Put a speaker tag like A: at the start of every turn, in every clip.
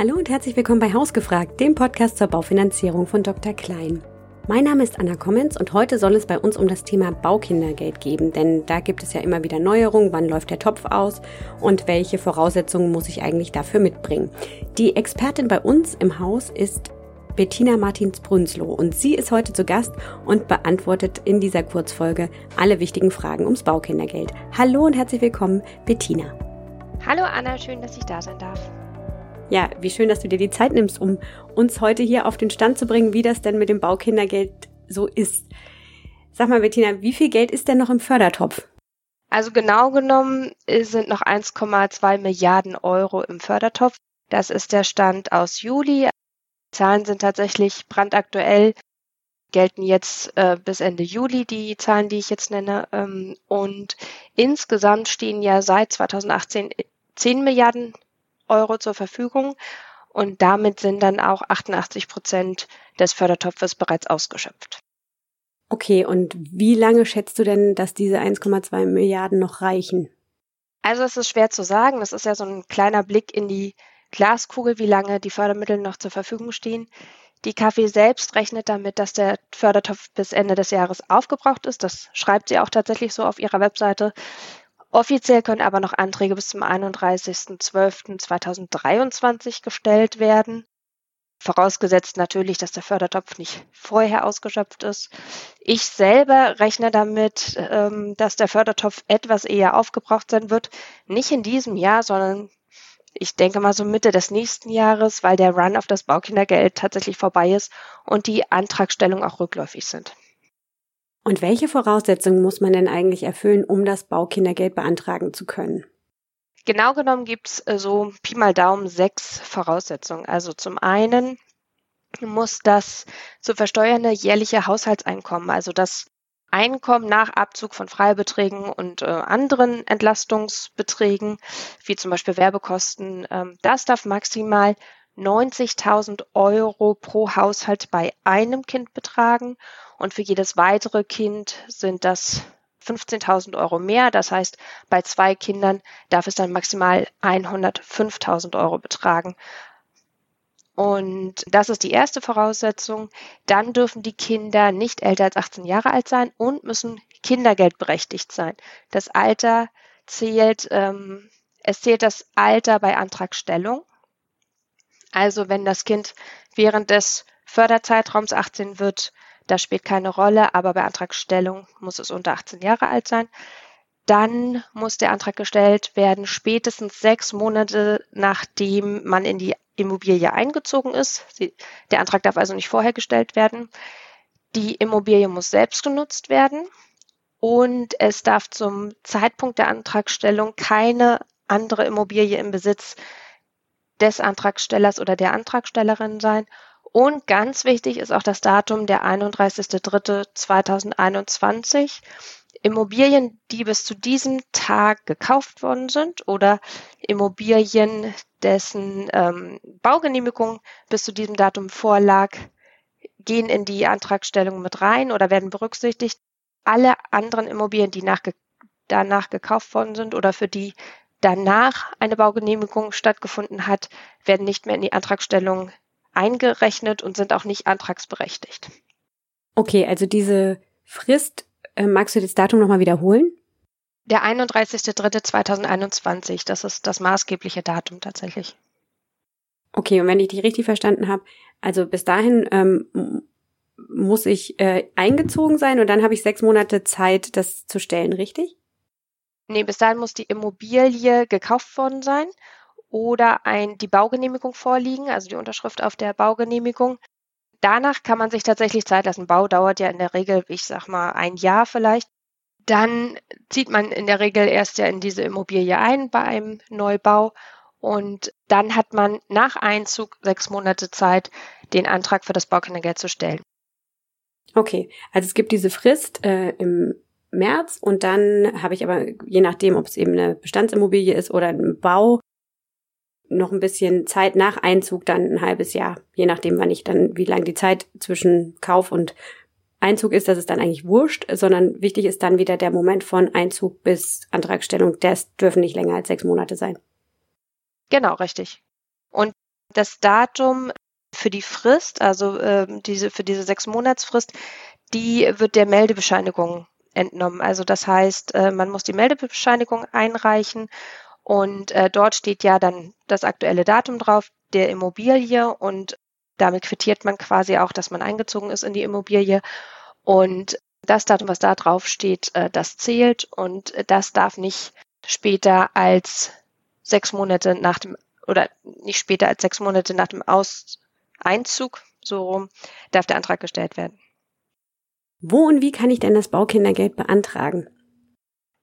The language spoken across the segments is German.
A: Hallo und herzlich willkommen bei Hausgefragt, dem Podcast zur Baufinanzierung von Dr. Klein. Mein Name ist Anna Kommens und heute soll es bei uns um das Thema Baukindergeld geben, denn da gibt es ja immer wieder Neuerungen, wann läuft der Topf aus und welche Voraussetzungen muss ich eigentlich dafür mitbringen. Die Expertin bei uns im Haus ist Bettina Martins-Brünsloh und sie ist heute zu Gast und beantwortet in dieser Kurzfolge alle wichtigen Fragen ums Baukindergeld. Hallo und herzlich willkommen, Bettina.
B: Hallo Anna, schön, dass ich da sein darf.
A: Ja, wie schön, dass du dir die Zeit nimmst, um uns heute hier auf den Stand zu bringen, wie das denn mit dem Baukindergeld so ist. Sag mal, Bettina, wie viel Geld ist denn noch im Fördertopf?
B: Also genau genommen sind noch 1,2 Milliarden Euro im Fördertopf. Das ist der Stand aus Juli. Die Zahlen sind tatsächlich brandaktuell, gelten jetzt äh, bis Ende Juli die Zahlen, die ich jetzt nenne. Ähm, und insgesamt stehen ja seit 2018 10 Milliarden Euro zur Verfügung und damit sind dann auch 88 Prozent des Fördertopfes bereits ausgeschöpft.
A: Okay, und wie lange schätzt du denn, dass diese 1,2 Milliarden noch reichen?
B: Also es ist schwer zu sagen. Das ist ja so ein kleiner Blick in die Glaskugel, wie lange die Fördermittel noch zur Verfügung stehen. Die KfW selbst rechnet damit, dass der Fördertopf bis Ende des Jahres aufgebraucht ist. Das schreibt sie auch tatsächlich so auf ihrer Webseite. Offiziell können aber noch Anträge bis zum 31.12.2023 gestellt werden. Vorausgesetzt natürlich, dass der Fördertopf nicht vorher ausgeschöpft ist. Ich selber rechne damit, ähm, dass der Fördertopf etwas eher aufgebraucht sein wird. Nicht in diesem Jahr, sondern ich denke mal so Mitte des nächsten Jahres, weil der Run auf das Baukindergeld tatsächlich vorbei ist und die Antragstellungen auch rückläufig sind.
A: Und welche Voraussetzungen muss man denn eigentlich erfüllen, um das Baukindergeld beantragen zu können?
B: Genau genommen gibt es äh, so Pi mal Daumen sechs Voraussetzungen. Also zum einen muss das zu versteuernde jährliche Haushaltseinkommen, also das Einkommen nach Abzug von Freibeträgen und äh, anderen Entlastungsbeträgen, wie zum Beispiel Werbekosten, ähm, das darf maximal 90.000 Euro pro Haushalt bei einem Kind betragen und für jedes weitere Kind sind das 15.000 Euro mehr. Das heißt, bei zwei Kindern darf es dann maximal 105.000 Euro betragen. Und das ist die erste Voraussetzung. Dann dürfen die Kinder nicht älter als 18 Jahre alt sein und müssen kindergeldberechtigt sein. Das Alter zählt, ähm, es zählt das Alter bei Antragstellung. Also wenn das Kind während des Förderzeitraums 18 wird, das spielt keine Rolle, aber bei Antragstellung muss es unter 18 Jahre alt sein. Dann muss der Antrag gestellt werden, spätestens sechs Monate nachdem man in die Immobilie eingezogen ist. Der Antrag darf also nicht vorher gestellt werden. Die Immobilie muss selbst genutzt werden und es darf zum Zeitpunkt der Antragstellung keine andere Immobilie im Besitz des Antragstellers oder der Antragstellerin sein. Und ganz wichtig ist auch das Datum der 31.03.2021. Immobilien, die bis zu diesem Tag gekauft worden sind oder Immobilien, dessen ähm, Baugenehmigung bis zu diesem Datum vorlag, gehen in die Antragstellung mit rein oder werden berücksichtigt. Alle anderen Immobilien, die nach, danach gekauft worden sind oder für die danach eine Baugenehmigung stattgefunden hat, werden nicht mehr in die Antragstellung eingerechnet und sind auch nicht antragsberechtigt.
A: Okay, also diese Frist, äh, magst du das Datum nochmal wiederholen?
B: Der 31.03.2021, das ist das maßgebliche Datum tatsächlich.
A: Okay, und wenn ich dich richtig verstanden habe, also bis dahin ähm, muss ich äh, eingezogen sein und dann habe ich sechs Monate Zeit, das zu stellen, richtig?
B: Nee, bis dahin muss die Immobilie gekauft worden sein oder ein, die Baugenehmigung vorliegen, also die Unterschrift auf der Baugenehmigung. Danach kann man sich tatsächlich Zeit lassen. Bau dauert ja in der Regel, ich sag mal, ein Jahr vielleicht. Dann zieht man in der Regel erst ja in diese Immobilie ein bei einem Neubau und dann hat man nach Einzug sechs Monate Zeit, den Antrag für das Baukindergeld zu stellen.
A: Okay, also es gibt diese Frist äh, im März und dann habe ich aber, je nachdem, ob es eben eine Bestandsimmobilie ist oder ein Bau, noch ein bisschen Zeit nach Einzug, dann ein halbes Jahr, je nachdem, wann ich dann, wie lang die Zeit zwischen Kauf und Einzug ist, das ist dann eigentlich wurscht, sondern wichtig ist dann wieder der Moment von Einzug bis Antragstellung. Das dürfen nicht länger als sechs Monate sein.
B: Genau, richtig. Und Das Datum für die Frist, also äh, diese, für diese sechs Monatsfrist, die wird der Meldebescheinigung entnommen. Also das heißt, äh, man muss die Meldebescheinigung einreichen und äh, dort steht ja dann das aktuelle Datum drauf der Immobilie und damit quittiert man quasi auch, dass man eingezogen ist in die Immobilie. Und das Datum, was da drauf steht, äh, das zählt und das darf nicht später als sechs Monate nach dem oder nicht später als sechs Monate nach dem Aus Einzug, so rum, darf der Antrag gestellt werden.
A: Wo und wie kann ich denn das Baukindergeld beantragen?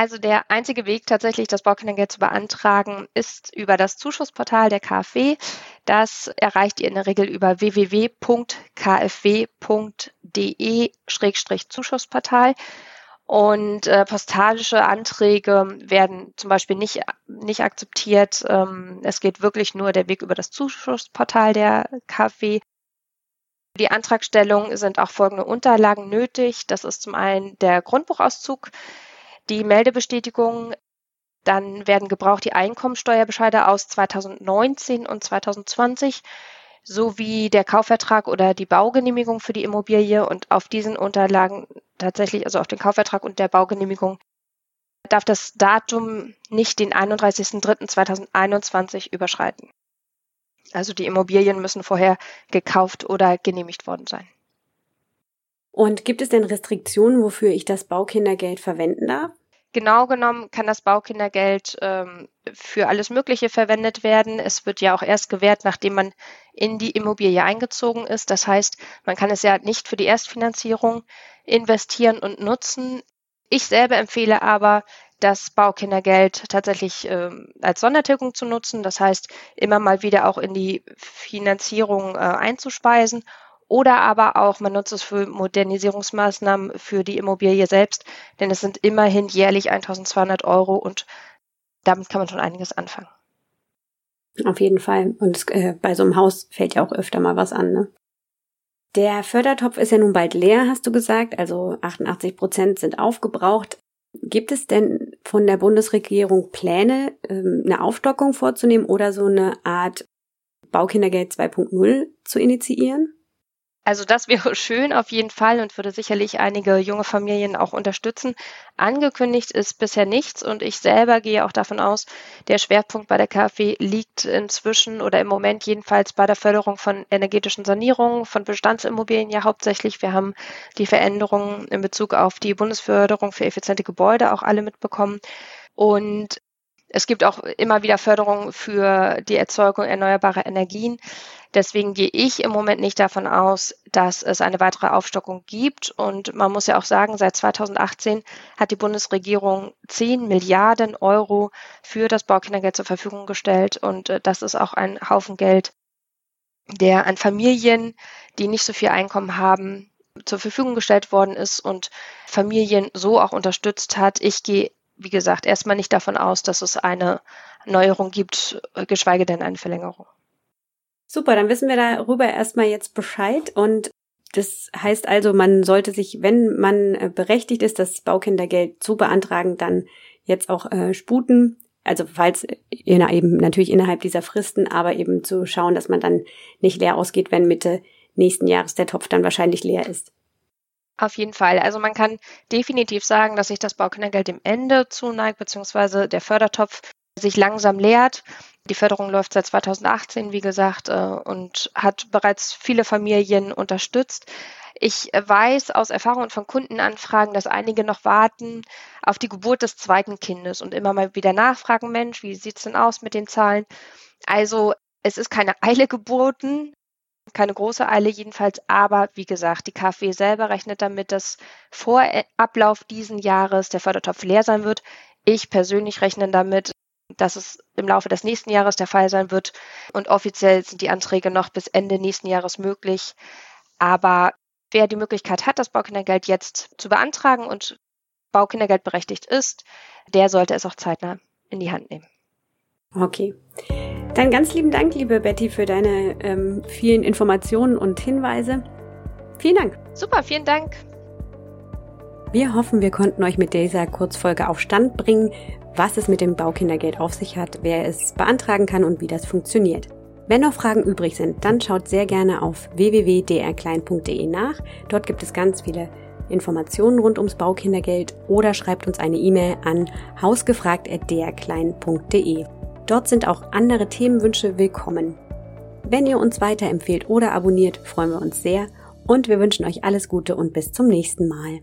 B: Also der einzige Weg tatsächlich, das Baukindergeld zu beantragen, ist über das Zuschussportal der KfW. Das erreicht ihr in der Regel über www.kfw.de-Zuschussportal. Und äh, postalische Anträge werden zum Beispiel nicht, nicht akzeptiert. Ähm, es geht wirklich nur der Weg über das Zuschussportal der KfW. Die Antragstellung sind auch folgende Unterlagen nötig. Das ist zum einen der Grundbuchauszug, die Meldebestätigung, dann werden gebraucht die Einkommensteuerbescheide aus 2019 und 2020 sowie der Kaufvertrag oder die Baugenehmigung für die Immobilie und auf diesen Unterlagen tatsächlich, also auf den Kaufvertrag und der Baugenehmigung, darf das Datum nicht den 31.03.2021 überschreiten. Also die Immobilien müssen vorher gekauft oder genehmigt worden sein.
A: Und gibt es denn Restriktionen, wofür ich das Baukindergeld verwenden darf?
B: Genau genommen kann das Baukindergeld ähm, für alles Mögliche verwendet werden. Es wird ja auch erst gewährt, nachdem man in die Immobilie eingezogen ist. Das heißt, man kann es ja nicht für die Erstfinanzierung investieren und nutzen. Ich selber empfehle aber, das Baukindergeld tatsächlich ähm, als Sondertilgung zu nutzen. Das heißt, immer mal wieder auch in die Finanzierung äh, einzuspeisen oder aber auch, man nutzt es für Modernisierungsmaßnahmen für die Immobilie selbst, denn es sind immerhin jährlich 1200 Euro und damit kann man schon einiges anfangen.
A: Auf jeden Fall. Und es, äh, bei so einem Haus fällt ja auch öfter mal was an. Ne? Der Fördertopf ist ja nun bald leer, hast du gesagt. Also 88 Prozent sind aufgebraucht. Gibt es denn von der Bundesregierung Pläne, ähm, eine Aufstockung vorzunehmen oder so eine Art Baukindergeld 2.0 zu initiieren?
B: Also das wäre schön auf jeden Fall und würde sicherlich einige junge Familien auch unterstützen. Angekündigt ist bisher nichts und ich selber gehe auch davon aus, der Schwerpunkt bei der KfW liegt inzwischen oder im Moment jedenfalls bei der Förderung von energetischen Sanierungen, von Bestandsimmobilien ja hauptsächlich. Wir haben die Veränderungen in Bezug auf die Bundesförderung für effiziente Gebäude auch alle mitbekommen. Und es gibt auch immer wieder Förderungen für die Erzeugung erneuerbarer Energien. Deswegen gehe ich im Moment nicht davon aus, dass es eine weitere Aufstockung gibt. Und man muss ja auch sagen, seit 2018 hat die Bundesregierung 10 Milliarden Euro für das Baukindergeld zur Verfügung gestellt. Und äh, das ist auch ein Haufen Geld, der an Familien, die nicht so viel Einkommen haben, zur Verfügung gestellt worden ist und Familien so auch unterstützt hat. Ich gehe wie gesagt, erstmal nicht davon aus, dass es eine Neuerung gibt, geschweige denn eine Verlängerung.
A: Super, dann wissen wir darüber erstmal jetzt Bescheid und das heißt also, man sollte sich, wenn man äh, berechtigt ist, das Baukindergeld zu beantragen, dann jetzt auch äh, sputen. Also falls in, eben natürlich innerhalb dieser Fristen, aber eben zu schauen, dass man dann nicht leer ausgeht, wenn Mitte nächsten Jahres der Topf dann wahrscheinlich leer ist.
B: Auf jeden Fall. Also man kann definitiv sagen, dass sich das Baukindergeld dem Ende zuneigt, beziehungsweise der Fördertopf sich langsam leert. Die Förderung läuft seit 2018, wie gesagt, äh, und hat bereits viele Familien unterstützt. Ich weiß aus Erfahrung und von Kundenanfragen, dass einige noch warten auf die Geburt des zweiten Kindes und immer mal wieder nachfragen, Mensch, wie sieht's denn aus mit den Zahlen? Also es ist keine Eile geboten keine große Eile jedenfalls, aber wie gesagt, die KfW selber rechnet damit, dass vor Ablauf diesen Jahres der Fördertopf leer sein wird. Ich persönlich rechne damit, dass es im Laufe des nächsten Jahres der Fall sein wird und offiziell sind die Anträge noch bis Ende nächsten Jahres möglich. Aber wer die Möglichkeit hat, das Baukindergeld jetzt zu beantragen und Baukindergeld berechtigt ist, der sollte es auch zeitnah in die Hand nehmen.
A: Okay. Dann ganz lieben Dank, liebe Betty, für deine ähm, vielen Informationen und Hinweise. Vielen Dank.
B: Super, vielen Dank.
A: Wir hoffen, wir konnten euch mit dieser Kurzfolge auf Stand bringen, was es mit dem Baukindergeld auf sich hat, wer es beantragen kann und wie das funktioniert. Wenn noch Fragen übrig sind, dann schaut sehr gerne auf www.drklein.de nach. Dort gibt es ganz viele Informationen rund ums Baukindergeld oder schreibt uns eine E-Mail an hausgefragt.drklein.de. Dort sind auch andere Themenwünsche willkommen. Wenn ihr uns weiterempfehlt oder abonniert, freuen wir uns sehr und wir wünschen euch alles Gute und bis zum nächsten Mal.